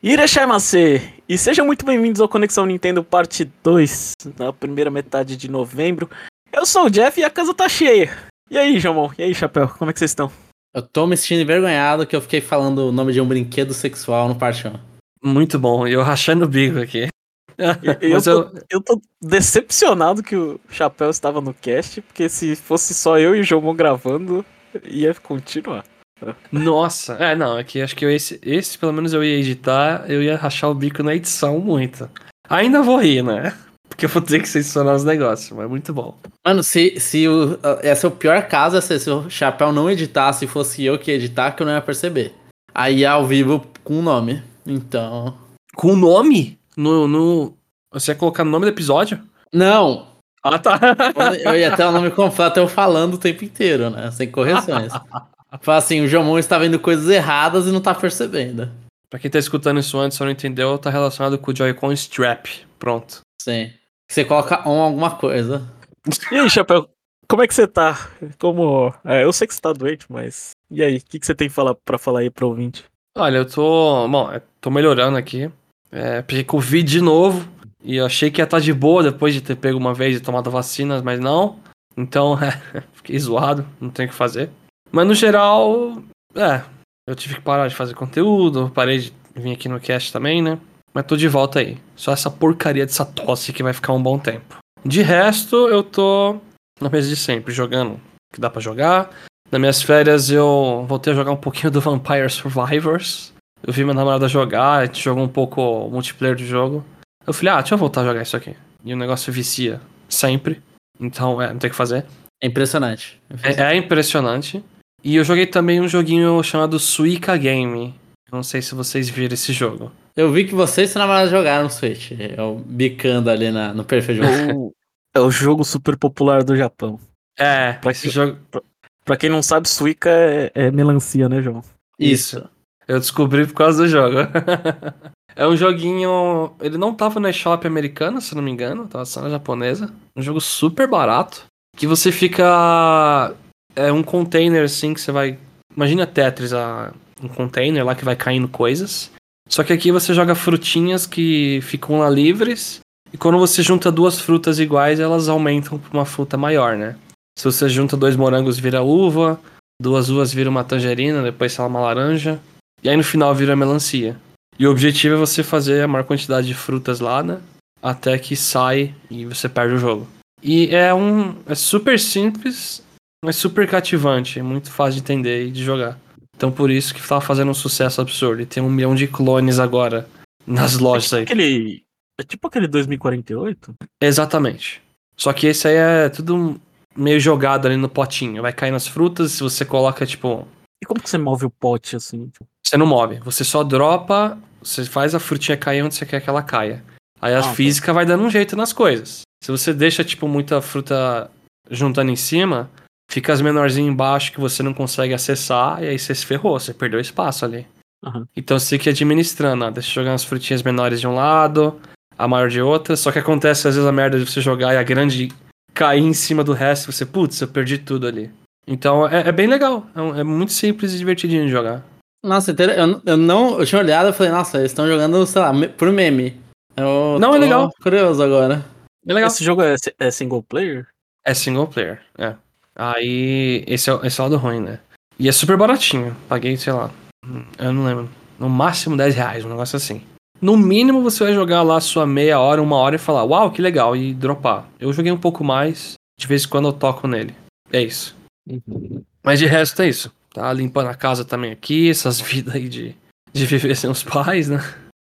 Irashaimase! E sejam muito bem-vindos ao Conexão Nintendo Parte 2, na primeira metade de novembro. Eu sou o Jeff e a casa tá cheia. E aí, Jamon? E aí, Chapéu? Como é que vocês estão? Eu tô me sentindo envergonhado que eu fiquei falando o nome de um brinquedo sexual no Parte 1. Muito bom, eu rachando o bico aqui. Eu, tô, eu, eu tô decepcionado que o Chapéu estava no cast, porque se fosse só eu e o Jomon gravando, ia continuar. Nossa, é, não, é que acho que eu, esse, esse, pelo menos eu ia editar, eu ia rachar o bico na edição muito. Ainda vou rir, né? Porque eu vou ter que censurar os negócios, mas muito bom. Mano, se, se o, esse é o pior caso, é se, se o Chapéu não editasse, se fosse eu que ia editar, que eu não ia perceber. Aí ao vivo com o nome. Então. Com o nome? No, no. Você ia colocar no nome do episódio? Não! Ah, tá. Eu ia ter o nome completo eu falando o tempo inteiro, né? Sem correções. Fala assim, o Jomon está vendo coisas erradas e não tá percebendo. pra quem tá escutando isso antes e não entendeu, tá relacionado com o Joy-Con Strap. Pronto. Sim. Você coloca on alguma coisa. E aí, Chapéu? Como é que você tá? Como. é, eu sei que você tá doente, mas. E aí, o que, que você tem falar, pra falar aí pro ouvinte? Olha, eu tô. Bom, eu tô melhorando aqui. É, peguei Covid de novo. E eu achei que ia estar de boa depois de ter pego uma vez e tomado vacinas, mas não. Então, é, fiquei zoado, não tem o que fazer. Mas no geral, é. Eu tive que parar de fazer conteúdo, parei de vir aqui no cast também, né? Mas tô de volta aí. Só essa porcaria dessa tosse que vai ficar um bom tempo. De resto, eu tô na mesa de sempre, jogando o que dá pra jogar. Nas minhas férias eu voltei a jogar um pouquinho do Vampire Survivors. Eu vi minha namorada jogar, a gente jogou um pouco o multiplayer do jogo. Eu falei, ah, deixa eu voltar a jogar isso aqui. E o negócio vicia sempre. Então, é, não tem o que fazer. É impressionante. É, é impressionante. E eu joguei também um joguinho chamado Suica Game. Eu Não sei se vocês viram esse jogo. Eu vi que você e seu namorado jogaram no Switch. Eu bicando ali na, no perfil de vocês. É o jogo super popular do Japão. É, Pra esse jogo. Pra quem não sabe, Suica é, é melancia, né, João? Isso. Eu descobri por causa do jogo. é um joguinho. Ele não tava na eShop americana, se não me engano, tava só na japonesa. Um jogo super barato. Que você fica. É um container assim que você vai. Imagina Tetris, a... um container lá que vai caindo coisas. Só que aqui você joga frutinhas que ficam lá livres. E quando você junta duas frutas iguais, elas aumentam pra uma fruta maior, né? Se você junta dois morangos, vira uva. Duas uvas vira uma tangerina, depois sei lá, uma laranja. E aí no final vira melancia. E o objetivo é você fazer a maior quantidade de frutas lá, né? Até que sai e você perde o jogo. E é um. É super simples, mas super cativante. É muito fácil de entender e de jogar. Então por isso que tava fazendo um sucesso absurdo. E tem um milhão de clones agora nas lojas aí. Aquele. É tipo aquele 2048? Exatamente. Só que esse aí é tudo meio jogado ali no potinho. Vai cair nas frutas, se você coloca, tipo, E como que você move o pote assim? Você não move, você só dropa, você faz a frutinha cair onde você quer que ela caia. Aí a Ah, tá. física vai dando um jeito nas coisas. Se você deixa, tipo, muita fruta juntando em cima, fica as menorzinhas embaixo que você não consegue acessar, e aí você se ferrou, você perdeu espaço ali. Aham. Então você tem que ir administrando, ó, deixa eu jogar as frutinhas menores de um lado, a maior de outra, só que acontece às vezes a merda de você jogar e a grande cair em cima do resto, e você, putz, eu perdi tudo ali. Então é, é bem legal, é, um- é muito simples e divertidinho de jogar. Nossa, eu, eu não. Eu tinha olhado e falei, nossa, eles estão jogando, sei lá, me- por meme. Eu Não, é legal. curioso agora. É legal. Esse jogo é, é single player? É single player, é. Aí, esse é, o- esse é o lado ruim, né? E é super baratinho. Paguei, sei lá, eu não lembro. No máximo 10 reais, um negócio assim. No mínimo você vai jogar lá sua meia hora, uma hora e falar, uau, que legal, e dropar. Eu joguei um pouco mais, de vez em quando eu toco nele. É isso. Mas de resto é isso. Tá limpando a casa também aqui, essas vidas aí de, de viver sem os pais, né?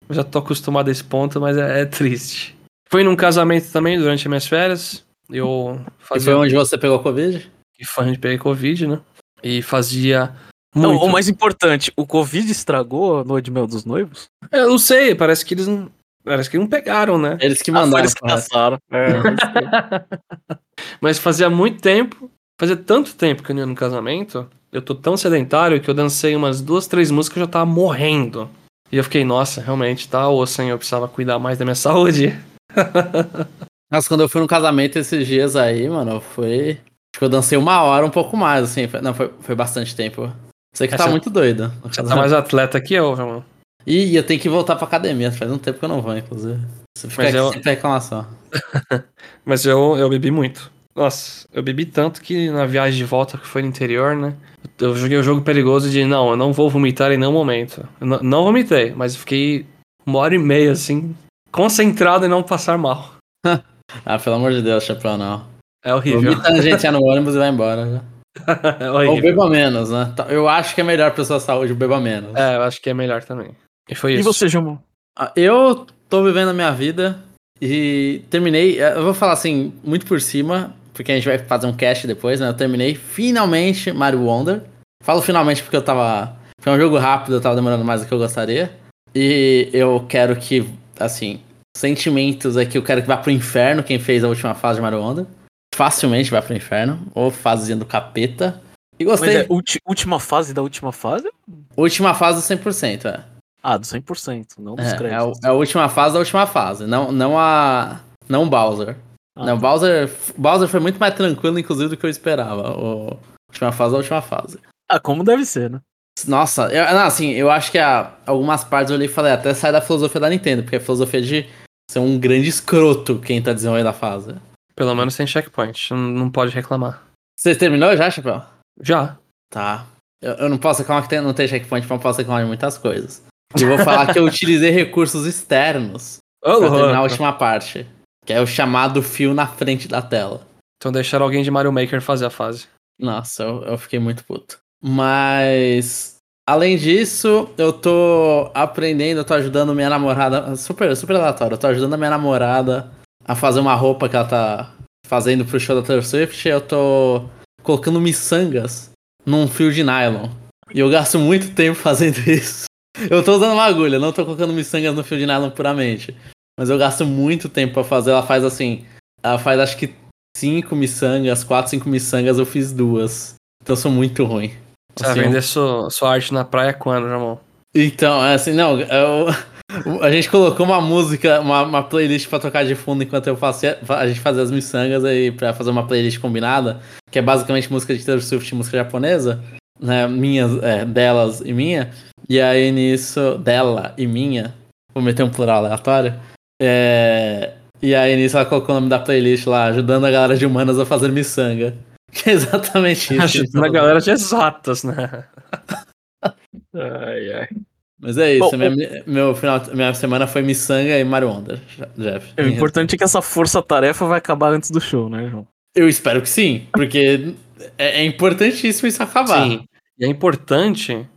Eu já tô acostumado a esse ponto, mas é, é triste. Fui num casamento também durante as minhas férias. Eu E fazia. foi onde você pegou Covid? Que foi onde peguei Covid, né? E fazia Não, muito. o mais importante, o Covid estragou a lua de mel dos noivos? Eu não sei, parece que eles não. Parece que não pegaram, né? Eles que Ah, mandaram. eles que passaram. É. Mas fazia muito tempo, fazia tanto tempo que eu não ia no casamento, eu tô tão sedentário que eu dancei umas duas, três músicas e eu já tava morrendo. E eu fiquei, nossa, realmente, tá osso, hein? Eu precisava cuidar mais da minha saúde. Nossa, quando eu fui no casamento esses dias aí, mano, foi. Acho que eu dancei uma hora, um pouco mais, assim. Não, foi, foi bastante tempo. Você que É, tá muito doido. Você tá mais atleta que eu, João. E eu tenho que voltar pra academia. Faz um tempo que eu não vou, inclusive. Você fica Mas eu- sempre reclamação. Mas eu, eu bebi muito. Nossa, eu bebi tanto que na viagem de volta, que foi no interior, né? Eu joguei o jogo perigoso de não, eu não vou vomitar em nenhum momento. Não, não vomitei, mas fiquei uma hora e meia, assim, concentrado em não passar mal. Ah, pelo amor de Deus, chapéu, não. É horrível. Vomita a gente no ônibus e vai embora. Já. é Ou horrível. beba menos, né? Tá, Eu acho que é melhor pra sua saúde beba menos. É, eu acho que é melhor também. E foi E isso. você, João? Ah, Eu tô vivendo a minha vida e terminei. eh, Eu vou falar assim, muito por cima, porque a gente vai fazer um cast depois, né? Eu terminei finalmente Mario Wonder. Falo finalmente porque eu tava. Foi um jogo rápido, eu tava demorando mais do que eu gostaria. E eu quero que, assim, sentimentos aqui, eu quero que vá pro inferno quem fez a última fase de Mario Wonder. Facilmente vai pro inferno. Ou fasezinha do capeta. E gostei. é última fase da última fase? Última fase do 100%, é. Ah, do 100%, não dos É, é, o- créditos. é a última fase da última fase, não, não a. Não o Bowser. Ah, não, o Bowser, Bowser foi muito mais tranquilo, inclusive, do que eu esperava. O, última fase da última fase. Ah, como deve ser, né? Nossa, eu, não, assim, eu acho que a- algumas partes eu olhei e falei, até sai da filosofia da Nintendo, porque a filosofia de ser um grande escroto quem tá desenvolvendo a fase. Pelo menos tem checkpoint, não, pode reclamar. Você terminou já, Chapéu? Já. Tá. Eu, eu não posso reclamar que tem- não tem checkpoint, mas não posso reclamar de muitas coisas. E vou falar que eu utilizei recursos externos Ô, pra terminar a última parte. Que é o chamado fio na frente da tela. Então deixaram alguém de Mario Maker fazer a fase. Nossa, eu, eu fiquei muito puto. Mas. Além disso, eu tô aprendendo, eu tô ajudando minha namorada. Super, super aleatório. Eu tô ajudando a minha namorada a fazer uma roupa que ela tá fazendo pro show da Taylor Swift. Eu tô colocando miçangas num fio de nylon. E eu gasto muito tempo fazendo isso. Eu tô usando uma agulha, não tô colocando miçangas no fio de nylon puramente. Mas eu gasto muito tempo pra fazer. Ela faz assim. Ela faz acho que cinco miçangas, quatro, cinco miçangas, eu fiz duas. Então eu sou muito ruim. Você vai Assim, vender sua, sua arte na praia quando, Jamon? Então, é assim, não, eu- a gente colocou uma música, uma, uma playlist pra tocar de fundo enquanto eu fazia, a gente fazia as miçangas aí pra fazer uma playlist combinada, que é basicamente música de Taylor Swift e música japonesa, né, minhas, é, delas e minha, e aí nisso, dela e minha, vou meter um plural aleatório, é, e aí nisso ela colocou o nome da playlist lá, ajudando a galera de humanas a fazer miçanga. Que é exatamente isso. que a galera de exatas, né? Ai, ai. Mas é isso, Bom, minha, meu final, minha semana foi miçanga e Mario Wonder, Jeff. O importante é que essa força-tarefa vai acabar antes do show, né, João? Eu espero que sim, porque é, é importantíssimo isso acabar. Sim. E é importante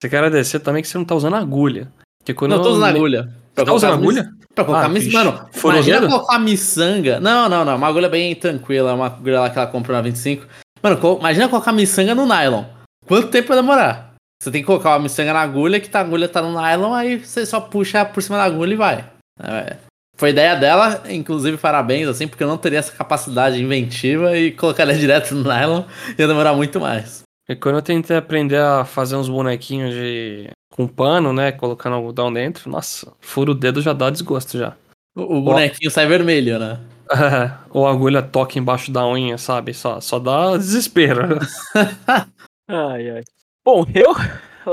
você quer agradecer também que você não tá usando agulha. Porque quando Não, eu tô usando eu- agulha. Você tá usando agulha? Pra colocar Ah. Mano, o imagina dedo? colocar miçanga. Não, não, não. Uma agulha bem tranquila, uma agulha lá que ela comprou na 25. Mano, co- imagina colocar miçanga no nylon. Quanto tempo vai demorar? Você tem que colocar uma miçanga na agulha, que tá- a agulha tá no nylon, aí você só puxa por cima da agulha e vai. É, Foi ideia dela, inclusive parabéns, assim, porque eu não teria essa capacidade inventiva e colocaria direto no nylon, ia demorar muito mais. E quando eu tentei aprender a fazer uns bonequinhos de com pano, né, colocando algodão dentro, nossa, furo o dedo já dá desgosto já. O, o bonequinho sai vermelho, né? Ou a agulha toca embaixo da unha, sabe? Só, só dá desespero. Ai, ai. Bom, eu.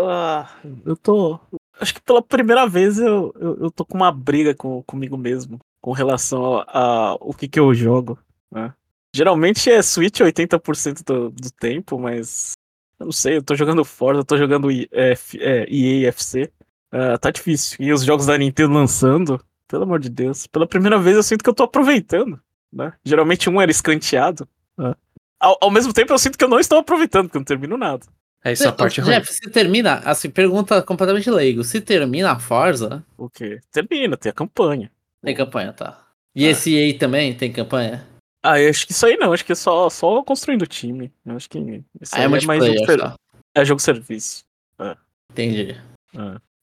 ah, eu tô. Acho que pela primeira vez eu, eu, eu tô com uma briga com, comigo mesmo com relação a, a o que, que eu jogo. né? Geralmente é Switch 80% do, do tempo, mas. Eu não sei, eu tô jogando Forza, eu tô jogando I- é, é, EA FC. Ah, tá difícil. E os jogos da Nintendo lançando, pelo amor de Deus. Pela primeira vez eu sinto que eu tô aproveitando. Né? Geralmente um era escanteado. né? Ao, ao mesmo tempo eu sinto que eu não estou aproveitando, porque eu não termino nada. É isso a parte ruim. Jeff, se termina, assim, pergunta completamente leigo. Se termina a Forza, O quê? Termina, tem a campanha. tem campanha, tá? E Ah. esse EA também tem campanha? Ah, eu acho que isso aí não, acho que é só, só construindo o time. Eu acho que isso Ah, aí é é mais jogo, ser- tá? é jogo serviço. Entendi.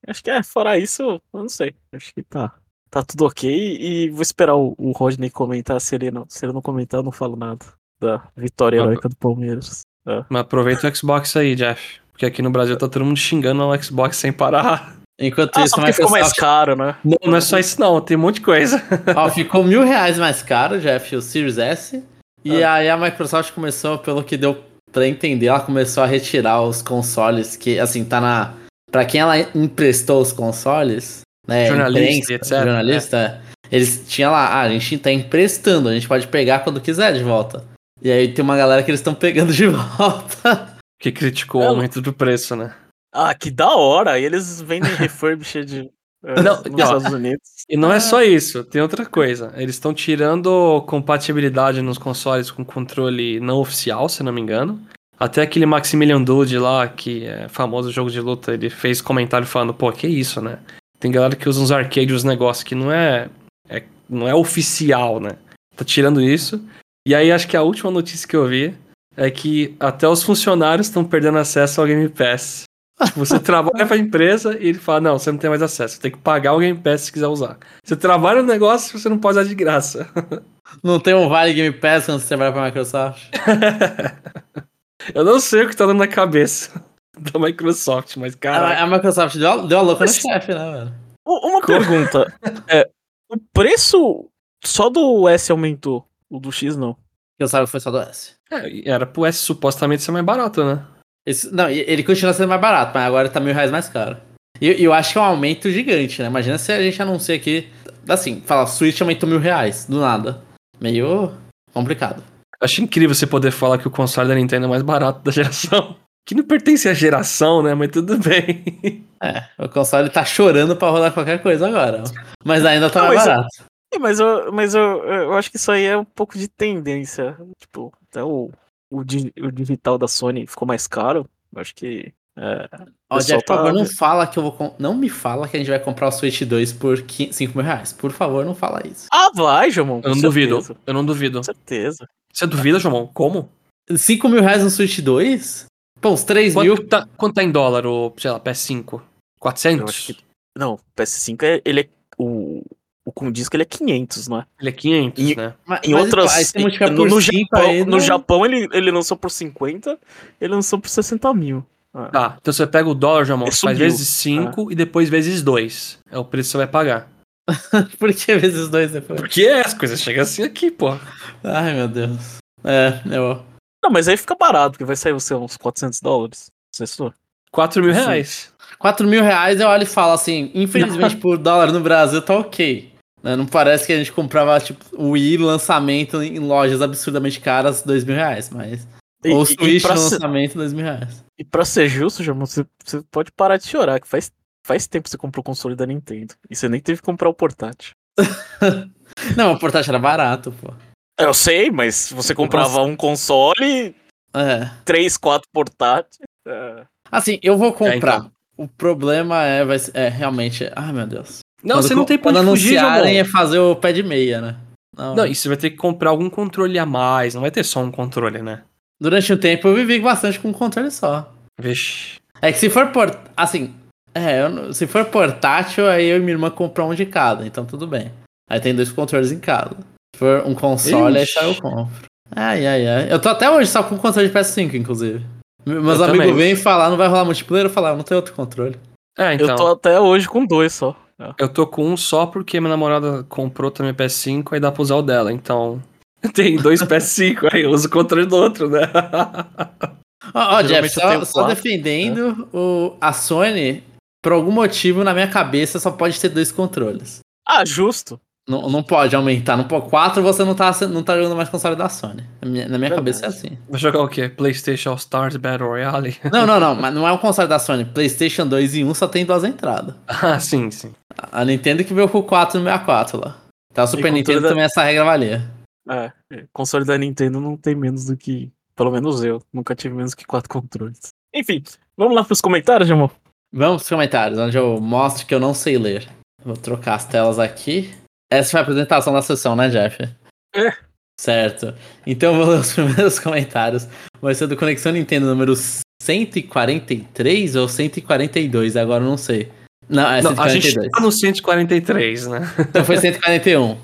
Acho que é, fora isso, eu não sei. Acho que tá, tá tudo ok. E vou esperar o, o Rodney comentar. Se ele, não, se ele não comentar, eu não falo nada. Da vitória Ah, heróica do Palmeiras. Mas aproveita o Xbox aí, Jeff. Porque aqui no Brasil tá todo mundo xingando o Xbox sem parar. Enquanto Ah, isso, porque ficou mais Microsoft... caro, né? Não, não é só isso não, tem um monte de coisa. Ó, ficou mil reais mais caro, Jeff, o Series S. E Ah. aí a Microsoft começou, pelo que deu pra entender, ela começou a retirar os consoles que, assim, tá na pra quem ela emprestou os consoles, né? Jornalista, imprensa, etc, Jornalista, eles tinham lá, ah, a gente tá emprestando, a gente pode pegar quando quiser de volta. E aí tem uma galera que eles estão pegando de volta. Que criticou o Não. aumento do preço, né? Ah, que da hora! E eles vendem refurbished eh, Não, nos não. Estados Unidos. E não Ah. é só isso, tem outra coisa. Eles estão tirando compatibilidade nos consoles com controle não oficial, se não me engano. Até aquele Maximilian Dude lá, que é famoso jogo de luta, ele fez comentário falando, pô, que isso, né? Tem galera que usa uns arcades, uns negócios que não é, é- não é oficial, né? Tá tirando isso. E aí acho que a última notícia que eu vi é que até os funcionários estão perdendo acesso ao Game Pass. Tipo, você trabalha pra empresa e ele fala, não, você não tem mais acesso, você tem que pagar o Game Pass se quiser usar. Você trabalha no negócio, você não pode usar de graça. Não tem um Vale Game Pass quando você trabalha pra Microsoft. Eu não sei o que tá dando na cabeça da Microsoft, mas A, cara, a Microsoft deu, a- deu a louca no Mas- chefe, né, velho? Uma pergunta. É, o preço só do S aumentou. O do X não. Eu sabe que foi só do S. é, era pro S supostamente ser mais barato, né? Esse- não, ele continua sendo mais barato, mas agora tá mil reais mais caro. E e eu acho que é um aumento gigante, né? Imagina se a gente anuncia aqui. Assim, fala, Switch aumentou mil reais, do nada. Meio complicado. Acho incrível você poder falar que o console da Nintendo é mais barato da geração. Que não pertence à geração, né? Mas tudo bem. É, o console tá chorando pra rodar qualquer coisa agora. Mas ainda tá Não, mais barato. Sim, Mas, eu, mas eu, eu acho que isso aí é um pouco de tendência. Tipo, até o, o, o digital da Sony ficou mais caro. Eu acho que. É, Ó, Jeff, por favor, tá- não fala que eu vou. com- Não me fala que a gente vai comprar o Switch 2 por 5 mil reais. Por favor, não fala isso. Ah, vai, Jamon. Eu não com duvido. certeza, Eu não duvido. Com certeza. Você duvida, João? Como? 5 mil reais no Switch 2? Pô, uns 3 mil. Quanto tá, quanto tá em dólar o, sei lá, PS5? 400? Eu acho que. Não, o PS5 é, ele é. O, o com disco ele é 500, não é? Ele é 500, E- né? Mas, Em mas, outras. Multiplica no, no 5 Japão, aí, no não- Japão ele, ele lançou por 50, ele lançou por 60 mil. Ah, Tá, então você pega o dólar, Ele faz subiu. vezes 5 e depois vezes 2. É o preço que você vai pagar. Por que vezes 2 depois? Porque as coisas chegam assim aqui, pô. Ai, meu Deus. É, eu. Não, mas aí fica barato, porque vai sair você, uns 400 dólares. Sextou. 4 mil Sim. reais. 4 mil reais eu olho e falo assim, infelizmente por dólar no Brasil tá ok. Né? Não parece que a gente comprava, tipo, o Wii lançamento em lojas absurdamente caras, 2 mil reais, mas. E, Ou o e- Switch e, pra no ser, lançamento, 2 mil reais. e pra ser justo, Jamon, você, você pode parar de chorar, que faz, faz tempo que você comprou o console da Nintendo. E você nem teve que comprar o portátil. Não, o portátil era barato, pô. Eu sei, mas você comprava um console, É. três, quatro portáteis. é, Assim, eu vou comprar. então. O problema é, vai ser- é realmente. Ai, meu Deus. Não, Quando você não tem pra onde fugir, anunciarem é fazer o pé de meia, né? Não. Não, e você vai ter que comprar algum controle a mais. Não vai ter só um controle, né? Durante um tempo eu vivi bastante com um controle só. Vixe. É que se for port... assim, é, não- se for portátil, aí eu e minha irmã comprar um de cada, então tudo bem. Aí tem dois controles em cada. Se for um console, aí Ixi. só eu compro. Ai, ai, ai. Eu tô até hoje só com o controle de PS5, inclusive. Me- Meus Eu amigos também. vêm falar, não vai rolar multiplayer, eu falo, ah, não tem outro controle. É, então. Eu tô até hoje com dois só. É. Eu tô com um só porque minha namorada comprou também PS5, aí dá pra usar o dela. Então. Tem dois PS5, aí eu uso o controle do outro, né? Ó, ó, Jeff, Geralmente eu só, só quatro, defendendo o, a Sony, por algum motivo, na minha cabeça, só pode ter dois controles. Ah, justo. Não, não pode aumentar. Não pode, quatro você não tá, não tá jogando mais console da Sony. Na minha, na minha cabeça é assim. Vai jogar o quê? PlayStation All Stars Battle Royale? Não, não, não. Mas não é um console da Sony. PlayStation 2 e 1 só tem duas entradas. ah, sim, sim. A Nintendo que veio com o 4 no 64 lá. Então a Super Nintendo da- também essa regra valia. É, console da Nintendo não tem menos do que. Pelo menos eu. Nunca tive menos que quatro controles. Enfim, vamos lá pros comentários, Jamon? Vamos pros comentários, onde eu mostro que eu não sei ler. Vou trocar as telas aqui. Essa foi a apresentação da sessão, né, Jeff? É. Certo. Então eu vou ler os primeiros comentários. Vai ser do Conexão Nintendo número 143 ou 142, agora eu não sei. Não, é Não, a gente 142. tá no 143, né? Então foi 141.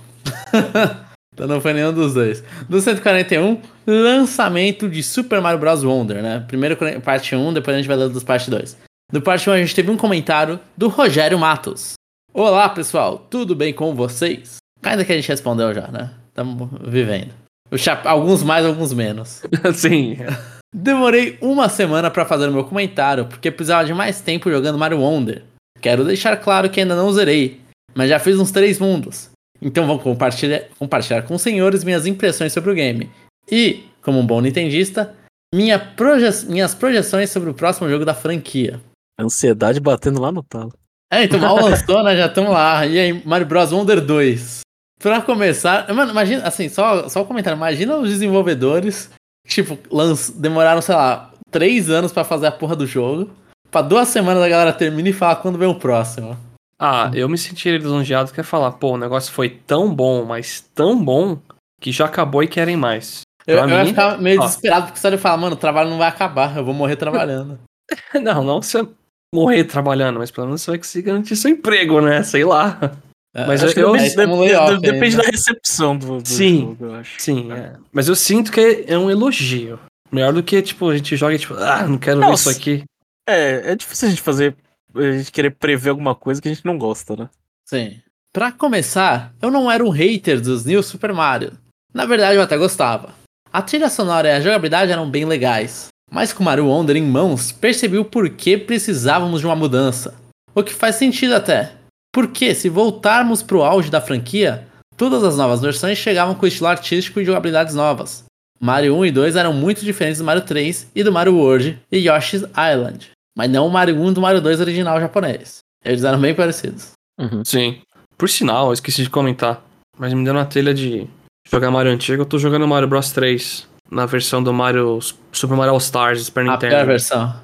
então não foi nenhum dos dois. Do 141, lançamento de Super Mario Bros. Wonder, né? Primeiro parte 1, depois a gente vai ler dos parte 2. Do parte 1 a gente teve um comentário do Rogério Matos. Olá, pessoal, tudo bem com vocês? Ainda que a gente respondeu já, né? Estamos vivendo. Chap... Alguns mais, alguns menos. Sim. Demorei uma semana pra fazer o meu comentário, porque precisava de mais tempo jogando Mario Wonder. Quero deixar claro que ainda não zerei, mas já fiz uns três mundos. Então vou compartilhar, compartilhar com os senhores minhas impressões sobre o game. E, como um bom nintendista, minha proje minhas projeções sobre o próximo jogo da franquia. Ansiedade batendo lá no talo. É, então mal lançou, né? Já estamos lá. E aí, Mario Bros. Wonder 2. Pra começar, mano, imagina, assim, só, só um comentário. Imagina os desenvolvedores, tipo, lanç, demoraram, sei lá, três anos pra fazer a porra do jogo. Pra duas semanas a galera termina e fala quando vem o próximo. Ah, eu me senti lisonjeado que é falar, pô, o negócio foi tão bom, mas tão bom, que já acabou e querem mais. Eu, eu ia mim, ficar meio ó. desesperado porque você ia falar, mano, o trabalho não vai acabar, eu vou morrer trabalhando. Não, não você morrer trabalhando, mas pelo menos você vai conseguir garantir seu emprego, né? Sei lá. Mas Acho que eu- depende, é como de- layoff de- depende ainda. da recepção do, do Sim. jogo, eu acho. Sim, é. Mas eu sinto que é um elogio. Melhor do que, tipo, a gente joga e, tipo, ah, não quero ver isso aqui. É, é difícil a gente fazer. A gente querer prever alguma coisa que a gente não gosta, né? Sim. Pra começar, eu não era um hater dos New Super Mario. Na verdade, eu até gostava. A trilha sonora e a jogabilidade eram bem legais. Mas com Mario Wonder em mãos, percebi o porquê precisávamos de uma mudança. O que faz sentido até. Porque, se voltarmos pro auge da franquia, todas as novas versões chegavam com estilo artístico e jogabilidades novas. Mario 1 e 2 eram muito diferentes do Mario 3 e do Mario World e Yoshi's Island. Mas não o Mario 1 e do Mario 2 original japonês. Eles eram bem parecidos. Sim. Por sinal, eu esqueci de comentar. Mas me deu na telha de jogar Mario antigo, eu tô jogando Mario Bros 3. Na versão do Mario Super Mario All Stars Super A Nintendo. pior versão.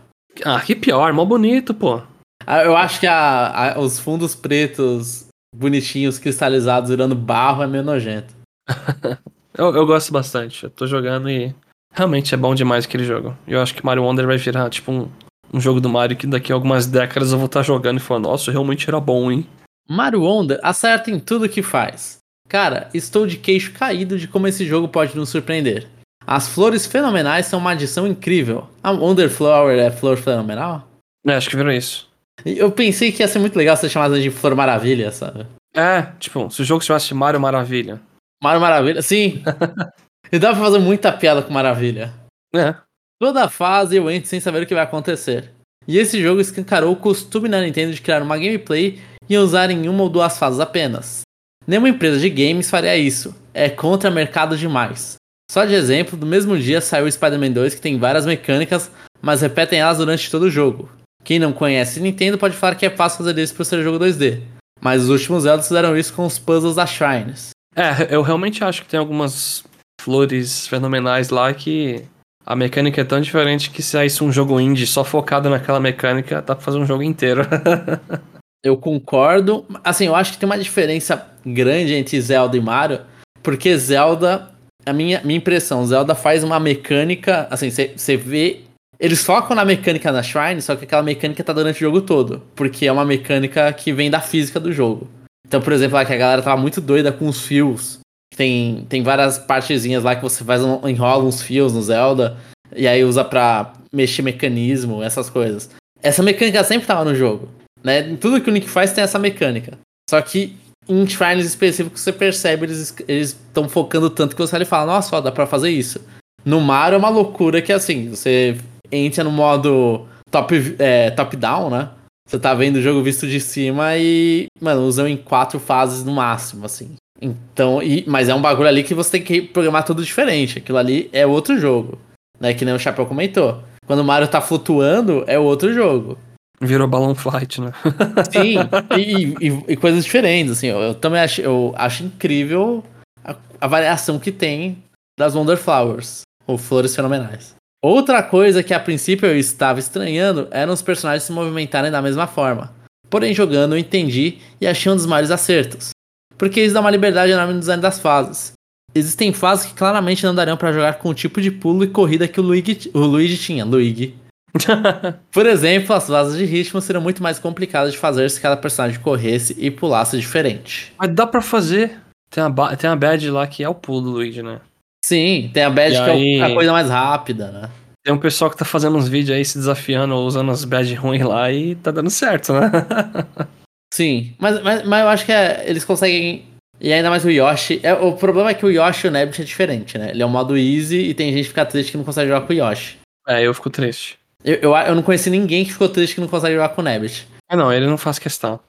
Ah, que pior, mó bonito, pô. Ah, Eu acho que a- a- os fundos pretos bonitinhos, cristalizados, virando barro é meio nojento. Eu, eu gosto bastante. Eu tô jogando e realmente é bom demais aquele jogo. Eu acho que Mario Wonder vai virar, tipo, um, um jogo do Mario que daqui a algumas décadas eu vou estar jogando e falando, nossa, realmente era bom, hein? Mario Wonder acerta em tudo que faz. Cara, estou de queixo caído de como esse jogo pode nos surpreender. As flores fenomenais são uma adição incrível. A Wonder Flower é flor fenomenal? É, acho que virou isso. Eu pensei que ia ser muito legal ser chamada de Flor Maravilha, sabe? É, tipo, se o jogo se chamasse Mario Maravilha. Mario Maravilha, sim. e dá pra fazer muita piada com Maravilha. É. Toda fase eu entro sem saber o que vai acontecer. E esse jogo escancarou o costume da Nintendo de criar uma gameplay e usar em uma ou duas fases apenas. Nenhuma empresa de games faria isso. É contra mercado demais. Só de exemplo, do mesmo dia saiu o Spider-Man 2 que tem várias mecânicas, mas repetem elas durante todo o jogo. Quem não conhece Nintendo pode falar que é fácil fazer isso por ser jogo 2D. Mas os últimos Zelda fizeram isso com os puzzles da Shrines. É, eu realmente acho que tem algumas flores fenomenais lá que a mecânica é tão diferente que se saísse um jogo indie só focado naquela mecânica, dá pra fazer um jogo inteiro. Eu concordo. Assim, eu acho que tem uma diferença grande entre Zelda e Mario, porque Zelda, a minha, minha impressão, Zelda faz uma mecânica, assim, você vê. Eles focam na mecânica da Shrine, só que aquela mecânica tá durante o jogo todo, porque é uma mecânica que vem da física do jogo. Então, por exemplo, lá que a galera tava muito doida com os fios. Tem, tem várias partezinhas lá que você faz um, enrola uns fios no Zelda, e aí usa pra mexer mecanismo, essas coisas. Essa mecânica sempre tava no jogo. Né? Tudo que o Link faz tem essa mecânica. Só que em shrines específicos você percebe, eles estão focando tanto que você e fala, nossa, ó, dá pra fazer isso. No Mario é uma loucura que assim, você entra no modo top, é, top down, né? Você tá vendo o jogo visto de cima e, mano, usam em quatro fases no máximo, assim. Então, e, mas é um bagulho ali que você tem que programar tudo diferente. Aquilo ali é outro jogo. Né? Que nem o Chapéu comentou. Quando o Mario tá flutuando, é outro jogo. Virou Balloon Flight, né? Sim, e, e- e coisas diferentes, assim, eu, eu também acho, eu acho incrível a, a variação que tem das Wonder Flowers, ou flores fenomenais. Outra coisa que a princípio eu estava estranhando eram os personagens se movimentarem da mesma forma. Porém, jogando eu entendi e achei um dos maiores acertos. Porque isso dá uma liberdade enorme no design das fases. Existem fases que claramente não dariam para jogar com o tipo de pulo e corrida que o Luigi, o Luigi tinha. Luigi. Por exemplo, as fases de ritmo seriam muito mais complicadas de fazer se cada personagem corresse e pulasse diferente. Mas dá pra fazer. Tem uma, ba- tem uma badge lá que é o pulo do Luigi, né? Sim, tem a badge E que é aí? a coisa mais rápida, né? Tem um pessoal que tá fazendo uns vídeos aí se desafiando, usando as badges ruins lá e tá dando certo, né? Sim, mas, mas, mas eu acho que é- eles conseguem. E ainda mais o Yoshi. É, o problema é que o Yoshi e o Nabbit é diferente, né? Ele é um modo easy e tem gente que fica triste que não consegue jogar com o Yoshi. É, eu fico triste. Eu, eu, eu não conheci ninguém que ficou triste que não consegue jogar com o Nebbit. Ah, não, ele não faz questão.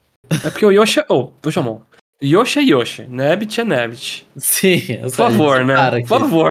É porque o Yoshi é. Oh, ô, Jamon. Yoshi é Yoshi. Nebbit é Nebbit. Sim, eu Por favor, né? para Por favor.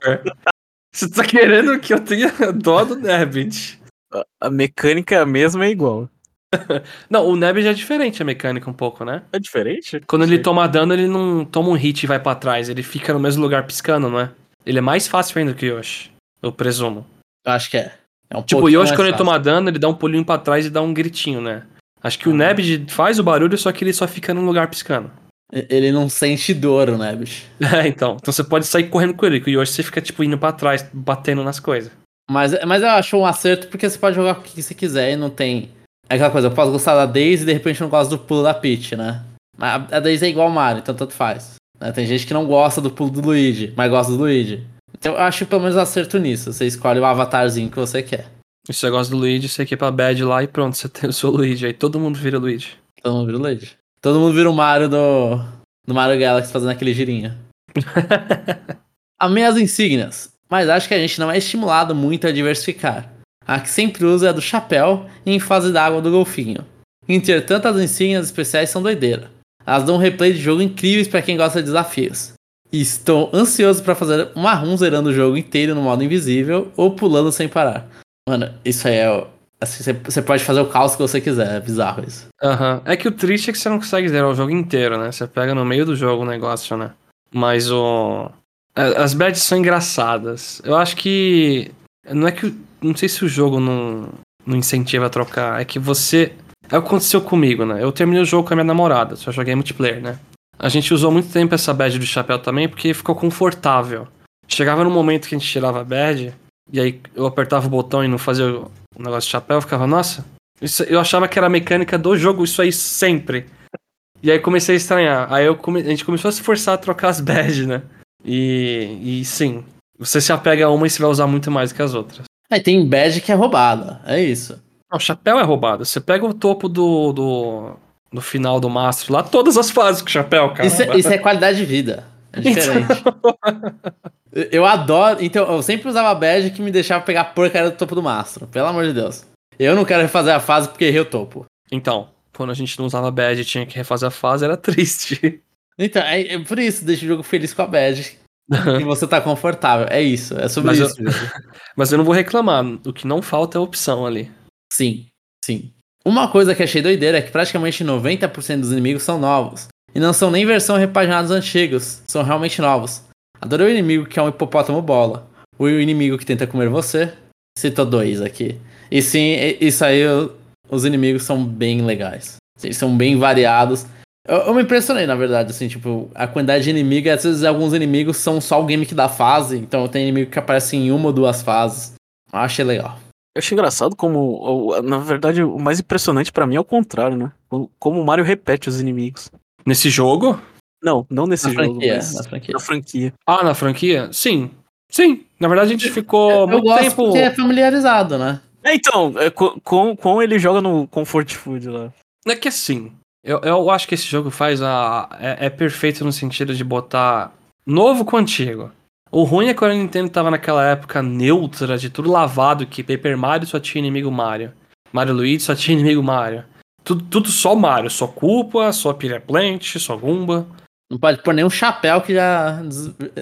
Você tá querendo que eu tenha dó do Nebbit. A- A mecânica é a mesma é igual. Não, o Nebbit é diferente a mecânica um pouco, né? É diferente? Quando ele Sei. toma dano, ele não toma um hit e vai pra trás. Ele fica no mesmo lugar piscando, não é? Ele é mais fácil ainda que o Yoshi. Eu presumo. Eu acho que é. É um Tipo, o Yoshi, mais quando ele toma dano, ele dá um pulinho pra trás e dá um gritinho, né? Acho que o Nebbit faz o barulho, só que ele só fica num lugar piscando. Ele não sente dor, o Nebbit. É, então. Então você pode sair correndo com ele, que o Yoshi você fica, tipo, indo pra trás, batendo nas coisas. Mas, mas eu acho um acerto porque você pode jogar com o que você quiser e não tem. É aquela coisa, eu posso gostar da Daisy e de repente não gosto do pulo da Peach, né? Mas a Daisy é igual ao Mario, então tanto faz. né? Tem gente que não gosta do pulo do Luigi, mas gosta do Luigi. Então eu acho pelo menos acerto nisso. Você escolhe o avatarzinho que você quer. E se você gosta do Luigi, você equipa a Bad lá e pronto, você tem o seu Luigi. Aí todo mundo vira Luigi. Todo mundo vira o Luigi. Todo mundo vira o Mario do, do Mario Galaxy fazendo aquele girinho. Amei as insígnias, mas acho que a gente não é estimulado muito a diversificar. A que sempre usa é a do chapéu e em fase d'água do golfinho. Entretanto, as insígnias especiais são doideira. Elas dão um replay de jogo incríveis para quem gosta de desafios. Estou ansioso para fazer run zerando o jogo inteiro no modo invisível ou pulando sem parar. Mano, isso aí é. Assim, você- pode fazer o caos que você quiser, é bizarro isso. Aham. É que o triste é que você não consegue zerar o jogo inteiro, né? Você pega no meio do jogo o negócio, né? Mas o. As badges são engraçadas. Eu acho que. Não é que. Não sei se o jogo não, não incentiva a trocar. É que você. É o que aconteceu comigo, né? Eu terminei o jogo com a minha namorada, só joguei multiplayer, né? A gente usou muito tempo essa badge do chapéu também porque ficou confortável. Chegava no momento que a gente tirava a badge, e aí eu apertava o botão e não fazia o negócio de chapéu, eu ficava, nossa, isso- eu achava que era a mecânica do jogo, isso aí sempre. E aí comecei a estranhar. Aí eu come- a gente começou a se forçar a trocar as badges, né? E, e sim, você se apega a uma e você vai usar muito mais que as outras. Aí tem badge que é roubada, é isso. Não, o chapéu é roubado. Você pega o topo do, do, do final do mastro lá, todas as fases com o chapéu, cara. Isso, é- isso é qualidade de vida. É diferente. Eu- Eu adoro. Então, eu sempre usava badge que me deixava pegar a porcaria do topo do mastro. Pelo amor de Deus. Eu não quero refazer a fase porque errei o topo. Então, quando a gente não usava badge e tinha que refazer a fase, era triste. Então, é, é por isso, deixa o jogo feliz com a badge. E você tá confortável. É isso. É sobre Mas eu- isso. jogo. Mas eu não vou reclamar. O que não falta é opção ali. Sim, sim. Uma coisa que achei doideira é que praticamente 90% dos inimigos são novos. E não são nem versão repaginada dos antigos, são realmente novos. Adorei o inimigo que é um hipopótamo bola. O inimigo que tenta comer você. Citou dois aqui. E sim, isso aí, os inimigos são bem legais. Eles são bem variados. Eu, eu me impressionei, na verdade, assim, tipo, a quantidade de inimigos, às vezes alguns inimigos são só o gimmick da fase, então tem inimigo que aparece em uma ou duas fases. Eu achei legal. Eu achei engraçado como, na verdade, o mais impressionante pra mim é o contrário, né? Como- o Mario repete os inimigos. Nesse jogo? Não, não nesse Na jogo, franquia, mas na franquia. na franquia. Ah, na franquia? Sim. Sim. Na verdade, a gente ficou Eu muito gosto tempo. porque é familiarizado, né? É, então, é, co- com, com ele joga no Comfort Food lá. É que assim, eu, eu acho que esse jogo faz a. É, é perfeito no sentido de botar novo com antigo. O ruim é quando a Nintendo tava naquela época neutra, de tudo lavado, que Paper Mario só tinha inimigo Mario. Mario Luigi só tinha inimigo Mario. Tudo, tudo só Mario, só Culpa, só Pilha Plant, só Goomba. Não pode pôr nenhum chapéu que já,